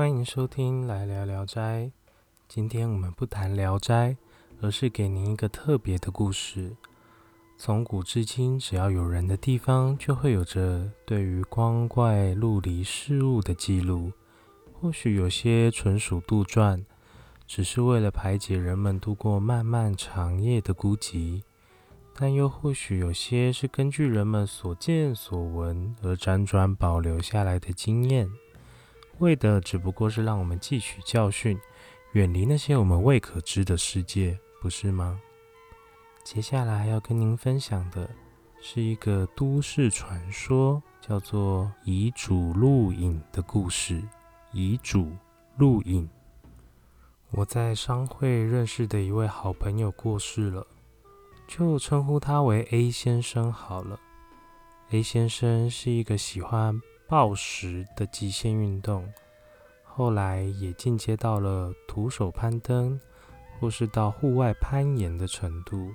欢迎收听《来聊聊斋》。今天我们不谈《聊斋》，而是给您一个特别的故事。从古至今，只要有人的地方，就会有着对于光怪陆离事物的记录。或许有些纯属杜撰，只是为了排解人们度过漫漫长夜的孤寂；但又或许有些是根据人们所见所闻而辗转保留下来的经验。为的只不过是让我们汲取教训，远离那些我们未可知的世界，不是吗？接下来要跟您分享的是一个都市传说，叫做遗嘱录影的故事。遗嘱录影，我在商会认识的一位好朋友过世了，就称呼他为 A 先生好了。A 先生是一个喜欢。暴食的极限运动，后来也进阶到了徒手攀登，或是到户外攀岩的程度。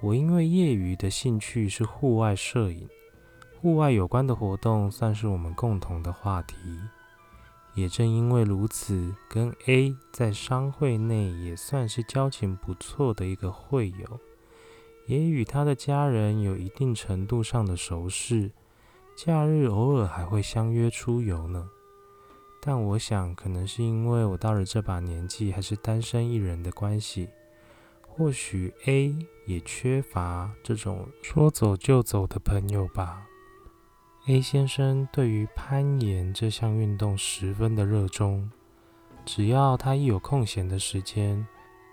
我因为业余的兴趣是户外摄影，户外有关的活动算是我们共同的话题。也正因为如此，跟 A 在商会内也算是交情不错的一个会友，也与他的家人有一定程度上的熟识。假日偶尔还会相约出游呢，但我想可能是因为我到了这把年纪还是单身一人的关系，或许 A 也缺乏这种说走就走的朋友吧。A 先生对于攀岩这项运动十分的热衷，只要他一有空闲的时间，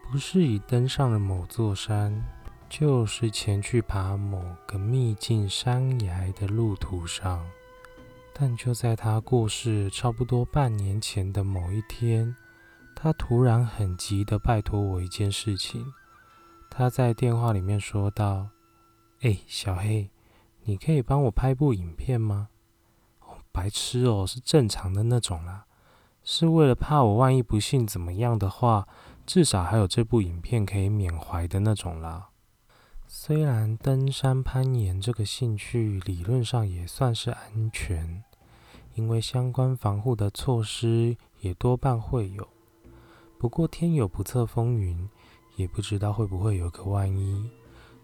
不是已登上了某座山。就是前去爬某个秘境山崖的路途上，但就在他过世差不多半年前的某一天，他突然很急的拜托我一件事情。他在电话里面说道：“哎，小黑，你可以帮我拍部影片吗？白痴哦，是正常的那种啦，是为了怕我万一不幸怎么样的话，至少还有这部影片可以缅怀的那种啦。”虽然登山攀岩这个兴趣理论上也算是安全，因为相关防护的措施也多半会有。不过天有不测风云，也不知道会不会有个万一。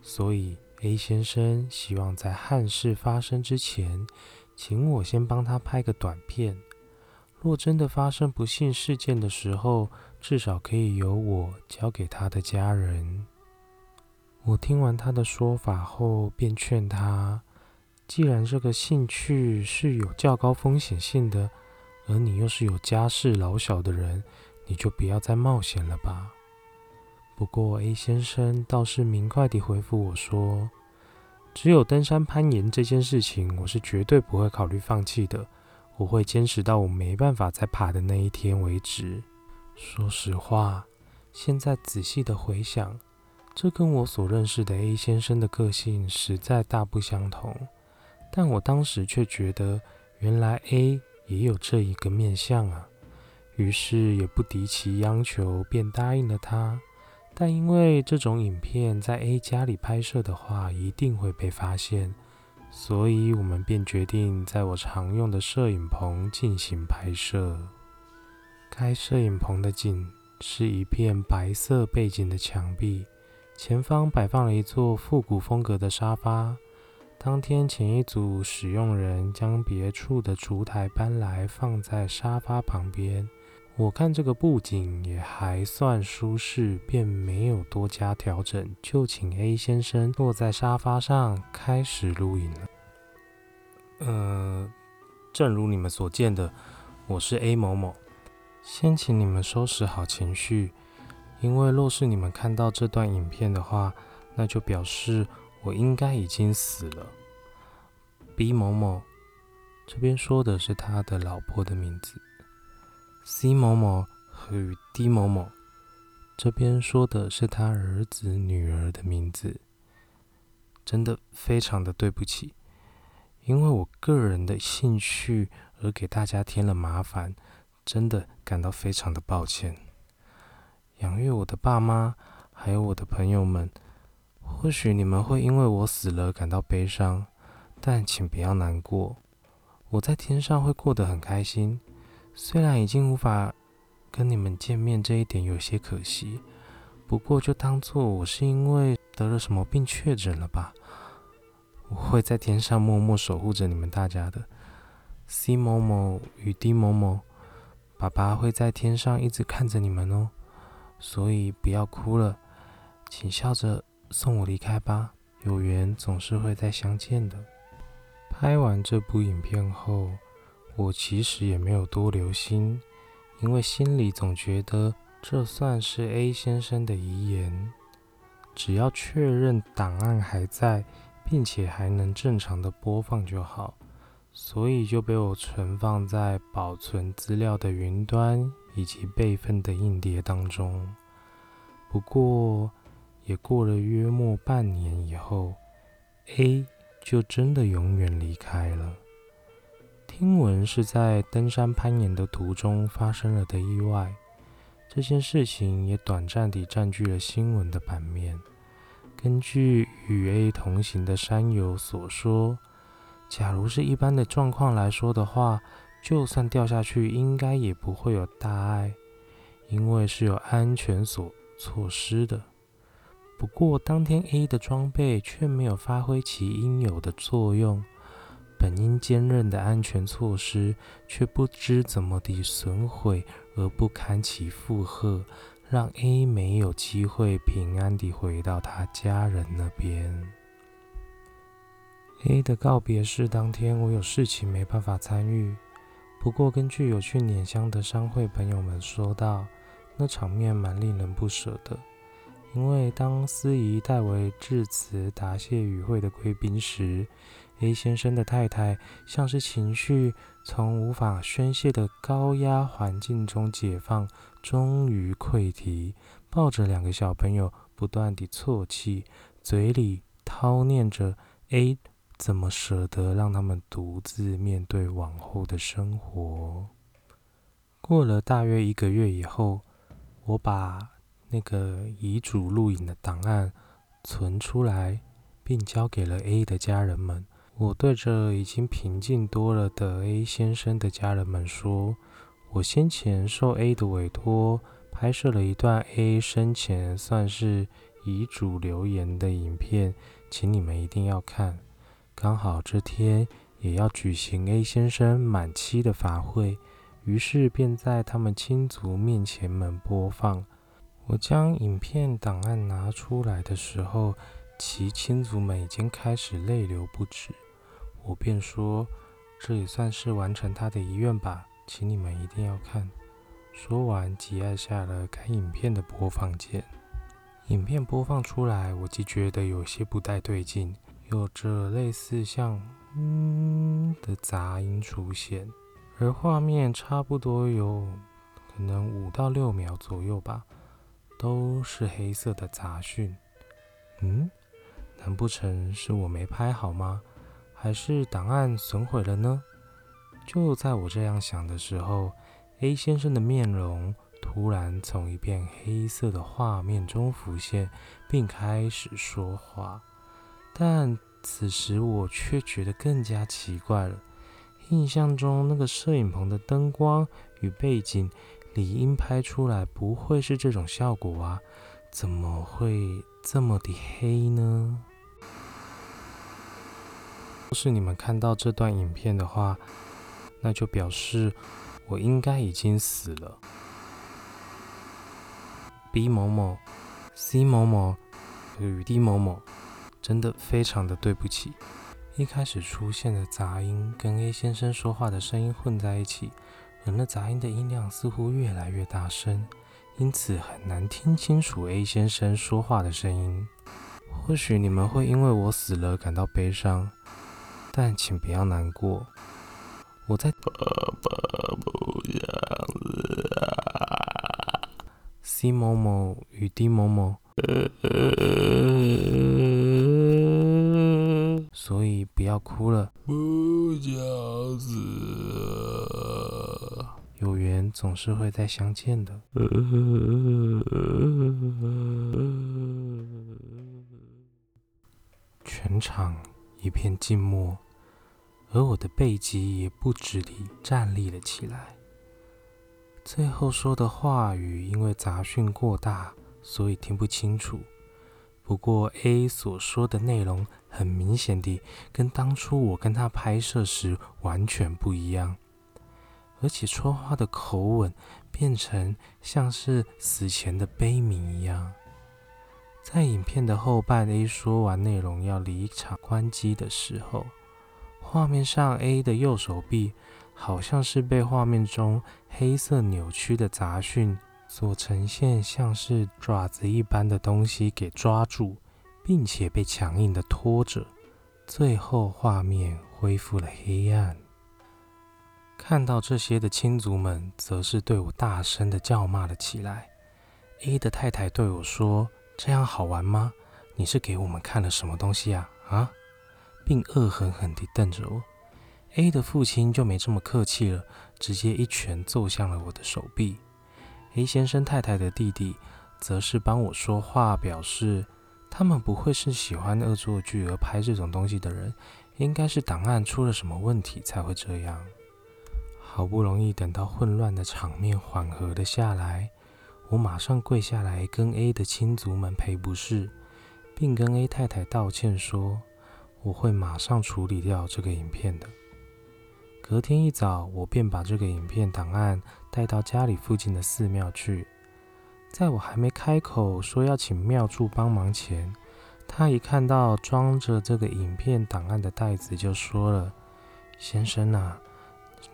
所以 A 先生希望在憾事发生之前，请我先帮他拍个短片。若真的发生不幸事件的时候，至少可以由我交给他的家人。我听完他的说法后，便劝他：既然这个兴趣是有较高风险性的，而你又是有家室老小的人，你就不要再冒险了吧。不过 A 先生倒是明快地回复我说：只有登山攀岩这件事情，我是绝对不会考虑放弃的，我会坚持到我没办法再爬的那一天为止。说实话，现在仔细的回想。这跟我所认识的 A 先生的个性实在大不相同，但我当时却觉得，原来 A 也有这一个面相啊，于是也不敌其央求，便答应了他。但因为这种影片在 A 家里拍摄的话，一定会被发现，所以我们便决定在我常用的摄影棚进行拍摄。该摄影棚的景是一片白色背景的墙壁。前方摆放了一座复古风格的沙发。当天，前一组使用人将别处的烛台搬来放在沙发旁边。我看这个布景也还算舒适，便没有多加调整，就请 A 先生坐在沙发上开始录影了。呃，正如你们所见的，我是 A 某某。先请你们收拾好情绪。因为若是你们看到这段影片的话，那就表示我应该已经死了。B 某某这边说的是他的老婆的名字，C 某某和 D 某某这边说的是他儿子女儿的名字。真的非常的对不起，因为我个人的兴趣而给大家添了麻烦，真的感到非常的抱歉。养育我的爸妈，还有我的朋友们，或许你们会因为我死了感到悲伤，但请不要难过。我在天上会过得很开心，虽然已经无法跟你们见面，这一点有些可惜。不过就当做我是因为得了什么病确诊了吧。我会在天上默默守护着你们大家的。C 某某与 D 某某，爸爸会在天上一直看着你们哦。所以不要哭了，请笑着送我离开吧。有缘总是会再相见的。拍完这部影片后，我其实也没有多留心，因为心里总觉得这算是 A 先生的遗言，只要确认档案还在，并且还能正常的播放就好，所以就被我存放在保存资料的云端以及备份的硬碟当中。不过，也过了约莫半年以后，A 就真的永远离开了。听闻是在登山攀岩的途中发生了的意外，这件事情也短暂地占据了新闻的版面。根据与 A 同行的山友所说，假如是一般的状况来说的话，就算掉下去，应该也不会有大碍，因为是有安全锁措施的。不过，当天 A 的装备却没有发挥其应有的作用，本应坚韧的安全措施却不知怎么地损毁而不堪其负荷，让 A 没有机会平安地回到他家人那边。A 的告别式当天，我有事情没办法参与。不过，根据有去碾香的商会朋友们说到，那场面蛮令人不舍的。因为当司仪代为致辞答谢与会的贵宾时，A 先生的太太像是情绪从无法宣泄的高压环境中解放，终于溃堤，抱着两个小朋友不断地啜泣，嘴里叨念着 A 怎么舍得让他们独自面对往后的生活。过了大约一个月以后，我把。那个遗嘱录影的档案存出来，并交给了 A 的家人们。我对着已经平静多了的 A 先生的家人们说：“我先前受 A 的委托，拍摄了一段 A 生前算是遗嘱留言的影片，请你们一定要看。刚好这天也要举行 A 先生满期的法会，于是便在他们亲族面前们播放。”我将影片档案拿出来的时候，其亲族们已经开始泪流不止。我便说：“这也算是完成他的遗愿吧，请你们一定要看。”说完，即按下了该影片的播放键。影片播放出来，我即觉得有些不太对劲，有着类似像“嗯”的杂音出现，而画面差不多有可能五到六秒左右吧。都是黑色的杂讯，嗯，难不成是我没拍好吗？还是档案损毁了呢？就在我这样想的时候，A 先生的面容突然从一片黑色的画面中浮现，并开始说话。但此时我却觉得更加奇怪了。印象中那个摄影棚的灯光与背景。理应拍出来不会是这种效果啊，怎么会这么的黑呢？要是你们看到这段影片的话，那就表示我应该已经死了。B 某某、C 某某与 D 某某，真的非常的对不起。一开始出现的杂音跟 A 先生说话的声音混在一起。而那杂音的音量似乎越来越大声，因此很难听清楚 A 先生说话的声音。或许你们会因为我死了感到悲伤，但请不要难过。我在。爸爸不想死啊！C 某某与 D 某某。所不要哭了。不想死。有缘总是会再相见的。全场一片静默，而我的背脊也不止地站立了起来。最后说的话语因为杂讯过大，所以听不清楚。不过 A 所说的内容很明显地跟当初我跟他拍摄时完全不一样，而且说话的口吻变成像是死前的悲鸣一样。在影片的后半，A 说完内容要离场关机的时候，画面上 A 的右手臂好像是被画面中黑色扭曲的杂讯。所呈现像是爪子一般的东西给抓住，并且被强硬的拖着，最后画面恢复了黑暗。看到这些的亲族们，则是对我大声的叫骂了起来。A 的太太对我说：“这样好玩吗？你是给我们看了什么东西啊？”啊，并恶狠狠地瞪着我。A 的父亲就没这么客气了，直接一拳揍向了我的手臂。A 先生太太的弟弟则是帮我说话，表示他们不会是喜欢恶作剧而拍这种东西的人，应该是档案出了什么问题才会这样。好不容易等到混乱的场面缓和了下来，我马上跪下来跟 A 的亲族们赔不是，并跟 A 太太道歉说我会马上处理掉这个影片的。隔天一早，我便把这个影片档案带到家里附近的寺庙去。在我还没开口说要请庙祝帮忙前，他一看到装着这个影片档案的袋子，就说了：“先生啊，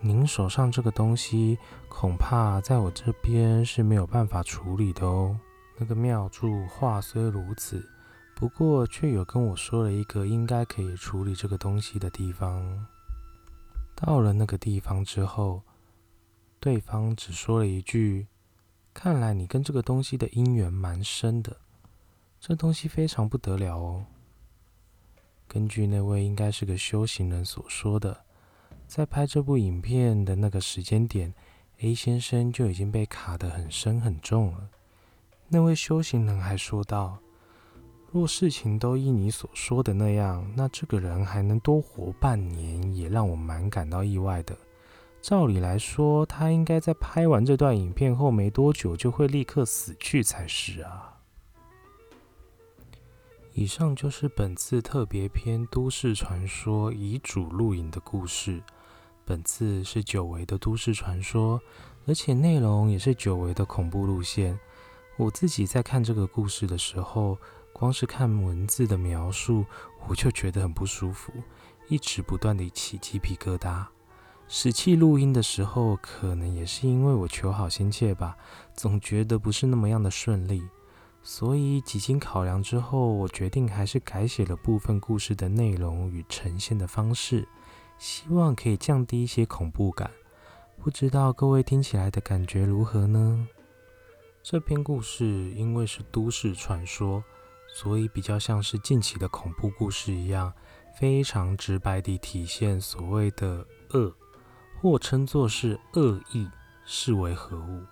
您手上这个东西恐怕在我这边是没有办法处理的哦。”那个庙祝话虽如此，不过却有跟我说了一个应该可以处理这个东西的地方。到了那个地方之后，对方只说了一句：“看来你跟这个东西的姻缘蛮深的，这东西非常不得了哦。”根据那位应该是个修行人所说的，在拍这部影片的那个时间点，A 先生就已经被卡得很深很重了。那位修行人还说道。若事情都依你所说的那样，那这个人还能多活半年，也让我蛮感到意外的。照理来说，他应该在拍完这段影片后没多久就会立刻死去才是啊。以上就是本次特别篇都市传说遗嘱录影的故事。本次是久违的都市传说，而且内容也是久违的恐怖路线。我自己在看这个故事的时候。光是看文字的描述，我就觉得很不舒服，一直不断的起鸡皮疙瘩。使气录音的时候，可能也是因为我求好心切吧，总觉得不是那么样的顺利。所以几经考量之后，我决定还是改写了部分故事的内容与呈现的方式，希望可以降低一些恐怖感。不知道各位听起来的感觉如何呢？这篇故事因为是都市传说。所以比较像是近期的恐怖故事一样，非常直白地体现所谓的恶，或称作是恶意，是为何物？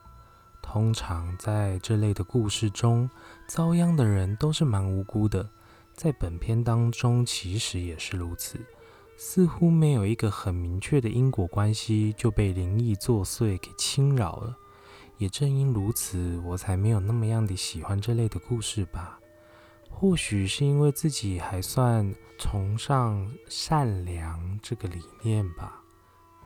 通常在这类的故事中，遭殃的人都是蛮无辜的。在本片当中，其实也是如此，似乎没有一个很明确的因果关系，就被灵异作祟给侵扰了。也正因如此，我才没有那么样的喜欢这类的故事吧。或许是因为自己还算崇尚善良这个理念吧。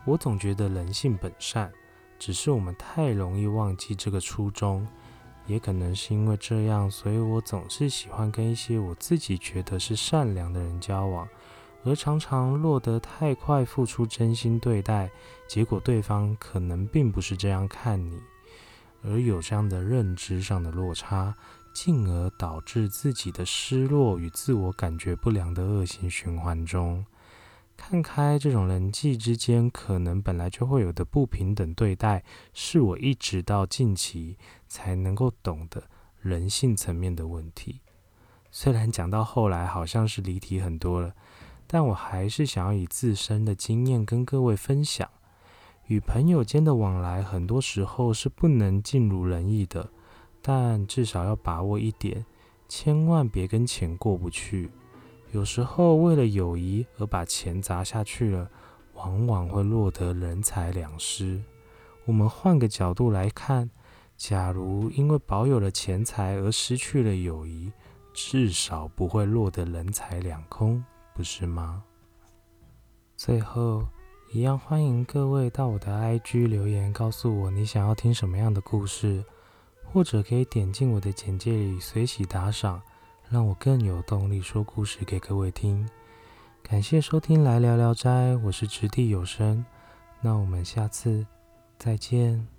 我总觉得人性本善，只是我们太容易忘记这个初衷。也可能是因为这样，所以我总是喜欢跟一些我自己觉得是善良的人交往，而常常落得太快付出真心对待，结果对方可能并不是这样看你，而有这样的认知上的落差。进而导致自己的失落与自我感觉不良的恶性循环中，看开这种人际之间可能本来就会有的不平等对待，是我一直到近期才能够懂得人性层面的问题。虽然讲到后来好像是离题很多了，但我还是想要以自身的经验跟各位分享：与朋友间的往来，很多时候是不能尽如人意的。但至少要把握一点，千万别跟钱过不去。有时候为了友谊而把钱砸下去了，往往会落得人财两失。我们换个角度来看，假如因为保有了钱财而失去了友谊，至少不会落得人财两空，不是吗？最后，一样欢迎各位到我的 IG 留言，告诉我你想要听什么样的故事，或者可以点进我的简介里随喜打赏，让我更有动力说故事给各位听。感谢收听《来聊聊斋》，我是掷地有声，那我们下次再见。